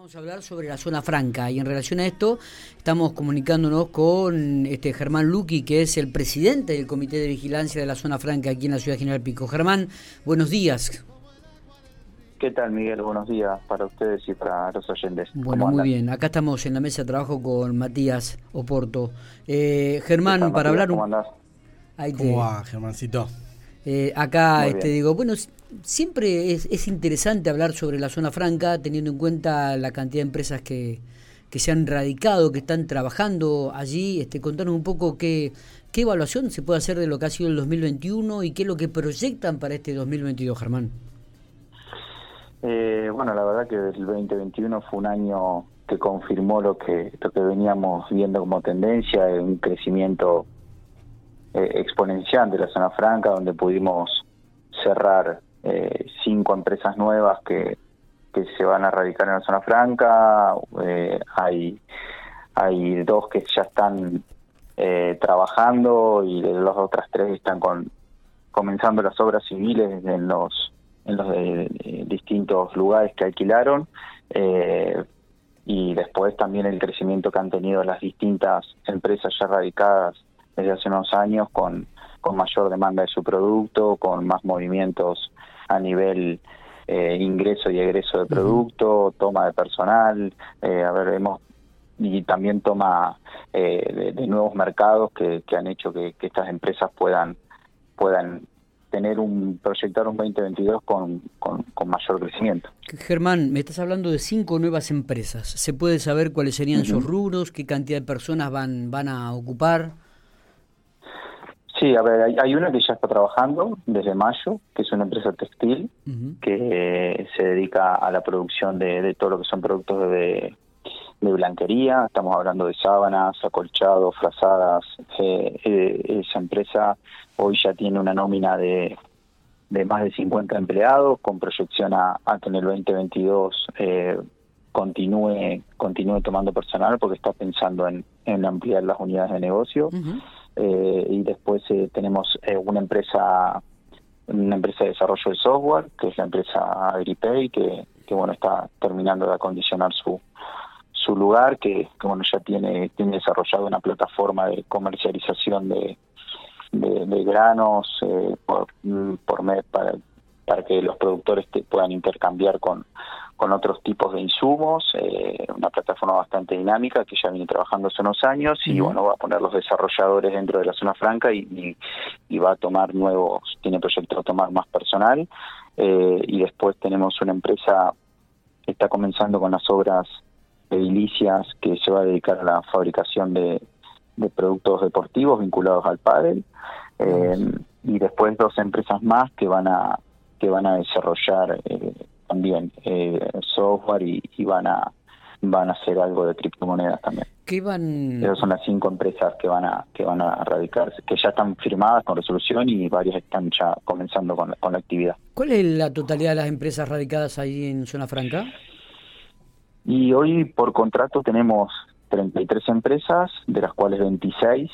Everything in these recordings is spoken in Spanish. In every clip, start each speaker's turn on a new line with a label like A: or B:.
A: Vamos a hablar sobre la zona franca y en relación a esto estamos comunicándonos con este Germán Luqui, que es el presidente del Comité de Vigilancia de la zona franca aquí en la ciudad de General Pico. Germán, buenos días.
B: ¿Qué tal, Miguel? Buenos días para ustedes y para los oyentes.
A: Bueno, muy bien. Acá estamos en la mesa de trabajo con Matías Oporto. Eh, Germán, para hablar...
C: ¿Cómo andás? ¿Cómo va, Germancito?
A: Eh, acá este, digo, bueno, siempre es, es, interesante hablar sobre la zona franca, teniendo en cuenta la cantidad de empresas que, que se han radicado, que están trabajando allí. Este, contanos un poco qué, qué evaluación se puede hacer de lo que ha sido el 2021 y qué es lo que proyectan para este 2022, Germán.
B: Eh, bueno, la verdad que el 2021 fue un año que confirmó lo que, lo que veníamos viendo como tendencia, un crecimiento eh, exponencial de la zona franca, donde pudimos cerrar eh, cinco empresas nuevas que, que se van a radicar en la zona franca. Eh, hay, hay dos que ya están eh, trabajando y las otras tres están con, comenzando las obras civiles en los en los distintos lugares que alquilaron eh, y después también el crecimiento que han tenido las distintas empresas ya radicadas desde hace unos años con, con mayor demanda de su producto, con más movimientos a nivel eh, ingreso y egreso de producto, toma de personal, eh, a ver, hemos y también toma eh, de, nuevos mercados que, que han hecho que, que, estas empresas puedan puedan tener un proyectar un 2022 con, con, con, mayor crecimiento.
A: Germán, me estás hablando de cinco nuevas empresas. ¿Se puede saber cuáles serían sus rubros, qué cantidad de personas van van a ocupar?
B: Sí, a ver, hay, una que ya está trabajando desde mayo, que es una empresa textil que se dedica a la producción de, todo lo que son productos de, blanquería. Estamos hablando de sábanas, acolchados, frazadas. Eh, eh, esa empresa hoy ya tiene una nómina de, de más de 50 empleados, con proyección a, que en el 2022 eh, continúe continúe tomando personal porque está pensando en, en ampliar las unidades de negocio. Eh, y después eh, tenemos eh, una empresa una empresa de desarrollo de software que es la empresa AgriPay que, que bueno está terminando de acondicionar su su lugar que, bueno ya tiene tiene desarrollado una plataforma de comercialización de de, granos por por mes para para que los productores te puedan intercambiar con, con otros tipos de insumos, eh, una plataforma bastante dinámica que ya viene trabajando hace unos años y bueno, va a poner los desarrolladores dentro de la zona franca y, y, va a tomar nuevos, tiene proyecto de tomar más personal eh, y después tenemos una empresa que está comenzando con las obras edilicias que se va a dedicar a la fabricación de, de productos deportivos vinculados al pádel eh, y después dos empresas más que van a que van a desarrollar eh, también eh, software y, van a van a hacer algo de criptomonedas también.
A: ¿Qué van?
B: Esas son las cinco empresas que van a que van a radicarse, que ya están firmadas con resolución y varias están ya comenzando con la, con la actividad.
A: ¿Cuál es la totalidad de las empresas radicadas ahí en Zona Franca?
B: Y hoy por contrato tenemos 33 empresas, de las cuales 26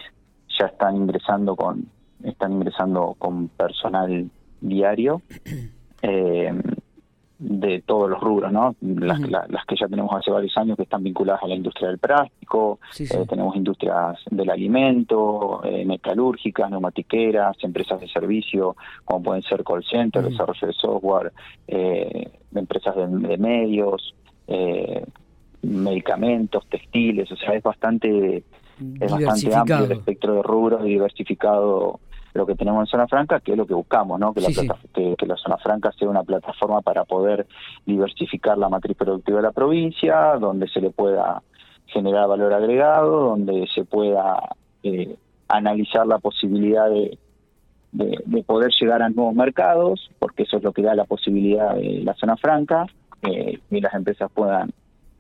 B: ya están ingresando con están ingresando con personal diario eh, de todos los rubros, ¿no? Las, que ya tenemos hace varios años que están vinculadas a la industria del plástico, eh, tenemos industrias del alimento, eh, metalúrgicas, neumatiqueras, empresas de servicio, como pueden ser call center, desarrollo de software, empresas de, de medios, medicamentos, textiles, o sea, es bastante es bastante amplio el espectro de rubros y diversificado lo que tenemos en Zona Franca, que es lo que buscamos, ¿no? Que, la, Que, la Zona Franca sea una plataforma para poder diversificar la matriz productiva de la provincia, donde se le pueda generar valor agregado, donde se pueda eh, analizar la posibilidad de, de, poder llegar a nuevos mercados, porque eso es lo que da la posibilidad de la Zona Franca, eh, y las empresas puedan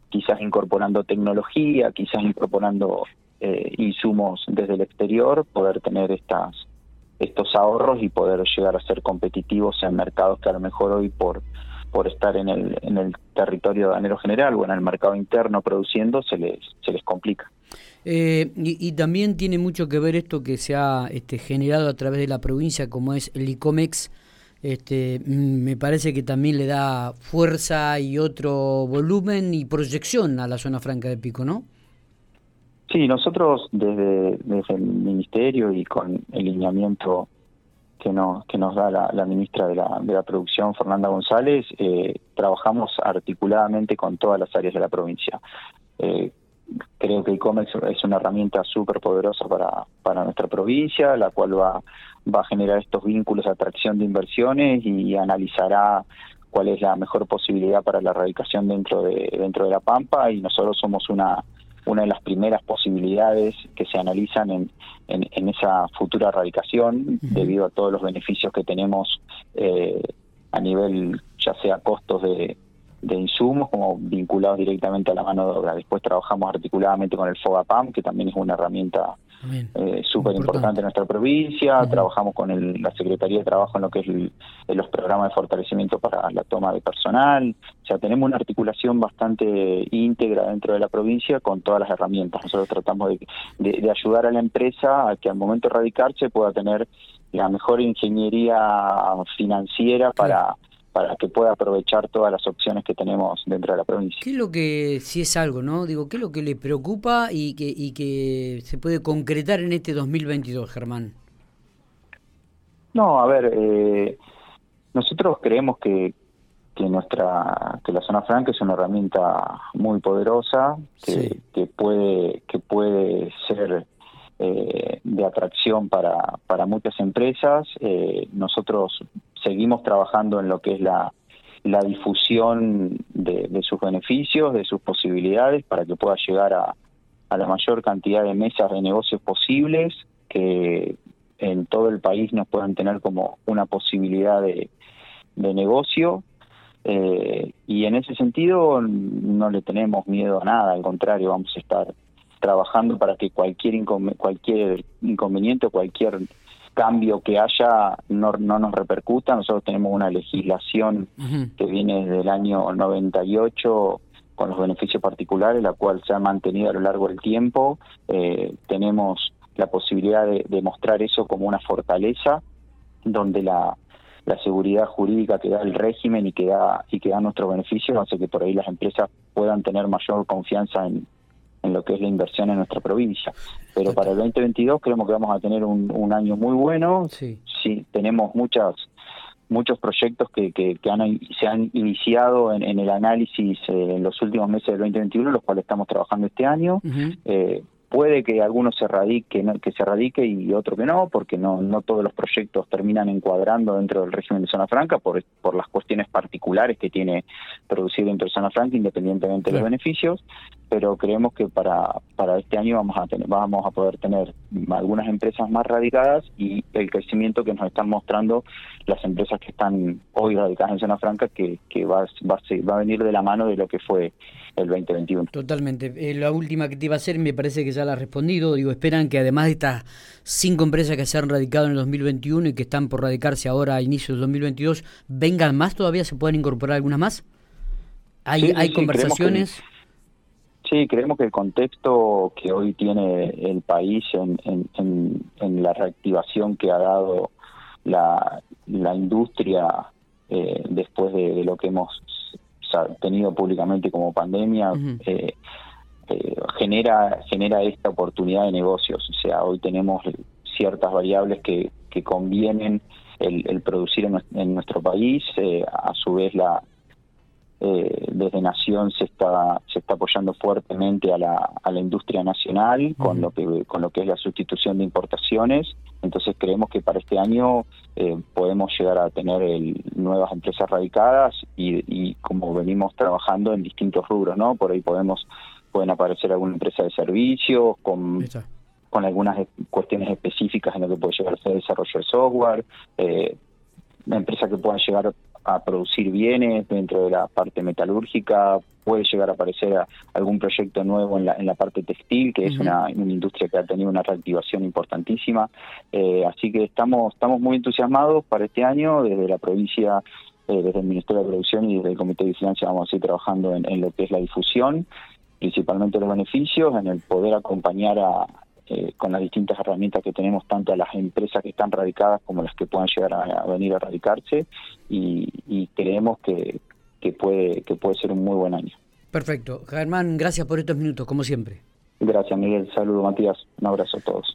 B: quizás incorporando tecnología, quizás incorporando eh, insumos desde el exterior, poder tener estas estos ahorros y poder llegar a ser competitivos en mercados que a lo mejor hoy por por estar en el, en el territorio danero general o en el mercado interno produciendo se les, se les complica.
A: Eh, y, también tiene mucho que ver esto que se ha este, generado a través de la provincia, como es el ICOMEX, este, mm, me parece que también le da fuerza y otro volumen y proyección a la zona franca de Pico, ¿no?
B: Sí, nosotros desde, desde el Ministerio y con el lineamiento que nos, que nos da la, ministra de la, de la Producción, Fernanda González, eh, trabajamos articuladamente con todas las áreas de la provincia. Eh, creo que e-commerce es una herramienta súper poderosa para, para nuestra provincia, la cual va, va a generar estos vínculos de atracción de inversiones y analizará cuál es la mejor posibilidad para la erradicación dentro de, dentro de la Pampa y nosotros somos una una de las primeras posibilidades que se analizan en, en, esa futura erradicación debido a todos los beneficios que tenemos eh, a nivel ya sea costos de, de insumos como vinculados directamente a la mano de obra. Después trabajamos articuladamente con el FOGAPAM, que también es una herramienta eh, súper importante en nuestra provincia. Trabajamos con la Secretaría de Trabajo en lo que es los programas de fortalecimiento para la toma de personal. O sea, tenemos una articulación bastante íntegra dentro de la provincia con todas las herramientas. Nosotros tratamos de, ayudar a la empresa a que al momento de radicarse pueda tener la mejor ingeniería financiera para para que pueda aprovechar todas las opciones que tenemos dentro de la provincia.
A: ¿Qué es lo que, si es algo, no? Digo, ¿qué es lo que le preocupa y que, y que se puede concretar en este 2022, Germán?
B: No, a ver, eh, nosotros creemos que, que nuestra que la zona franca es una herramienta muy poderosa que, que puede que puede ser eh, de atracción para, para muchas empresas. Eh, nosotros seguimos trabajando en lo que es la, la difusión de, sus beneficios, de sus posibilidades, para que pueda llegar a, a la mayor cantidad de mesas de negocios posibles, que en todo el país nos puedan tener como una posibilidad de, de negocio. Eh, y en ese sentido no le tenemos miedo a nada, al contrario, vamos a estar trabajando para que cualquier, cualquier inconveniente o cualquier cambio que haya no, no nos repercuta. Nosotros tenemos una legislación que viene desde el año 98 con los beneficios particulares, la cual se ha mantenido a lo largo del tiempo. Eh, tenemos la posibilidad de, de, mostrar eso como una fortaleza, donde la, la seguridad jurídica que da el régimen y que da, y que da nuestros beneficios hace que por ahí las empresas puedan tener mayor confianza en, en lo que es la inversión en nuestra provincia. Pero para el 2022 creemos que vamos a tener un, año muy bueno. Sí. tenemos muchas muchos proyectos que, que, se han iniciado en, el análisis eh, en los últimos meses del 2021, los cuales estamos trabajando este año puede que alguno se radique que se radique y otro que no porque no no todos los proyectos terminan encuadrando dentro del régimen de zona franca por por las cuestiones particulares que tiene producir dentro de zona franca independientemente de los beneficios pero creemos que para para este año vamos a tener vamos a poder tener algunas empresas más radicadas y el crecimiento que nos están mostrando las empresas que están hoy radicadas en zona franca que, que va, va, va a venir de la mano de lo que fue el 2021
A: totalmente. Eh, la última que te iba a hacer me parece que ya la ha respondido. Digo, esperan que además de estas cinco empresas que se han radicado en el 2021 y que están por radicarse ahora a inicio del 2022, vengan más todavía, se pueden incorporar algunas más. ¿Hay, hay conversaciones?
B: sí, creemos que el contexto que hoy tiene el país en, en, la reactivación que ha dado la, la industria eh, después de, lo que hemos tenido públicamente como pandemia, eh, genera genera esta oportunidad de negocios. O sea, hoy tenemos ciertas variables que, que convienen el, producir en, nuestro país. Eh, a su vez, la eh, desde Nación se está se está apoyando fuertemente a la, a la industria nacional con lo que con lo que es la sustitución de importaciones. Entonces creemos que para este año podemos llegar a tener nuevas empresas radicadas y, y como venimos trabajando en distintos rubros, ¿no? Por ahí podemos pueden aparecer alguna empresa de servicios con, con algunas cuestiones específicas en lo que puede llegar a ser el desarrollo de software, eh, una empresa que pueda llegar a producir bienes dentro de la parte metalúrgica, puede llegar a aparecer algún proyecto nuevo en la, en la parte textil, que es una, industria que ha tenido una reactivación importantísima. Eh, así que estamos, estamos muy entusiasmados para este año. Desde la provincia eh, desde el Ministerio de Producción y desde el Comité de Vigilancia vamos a ir trabajando en, en, lo que es la difusión principalmente los beneficios, en el poder acompañar a, eh, con las distintas herramientas que tenemos, tanto a las empresas que están radicadas como las que puedan llegar a, venir a radicarse, y, creemos que, que, puede, que puede ser un muy buen año.
A: Perfecto. Germán, gracias por estos minutos, como siempre.
B: Gracias, Miguel. Saludos, Matías. Un abrazo a todos.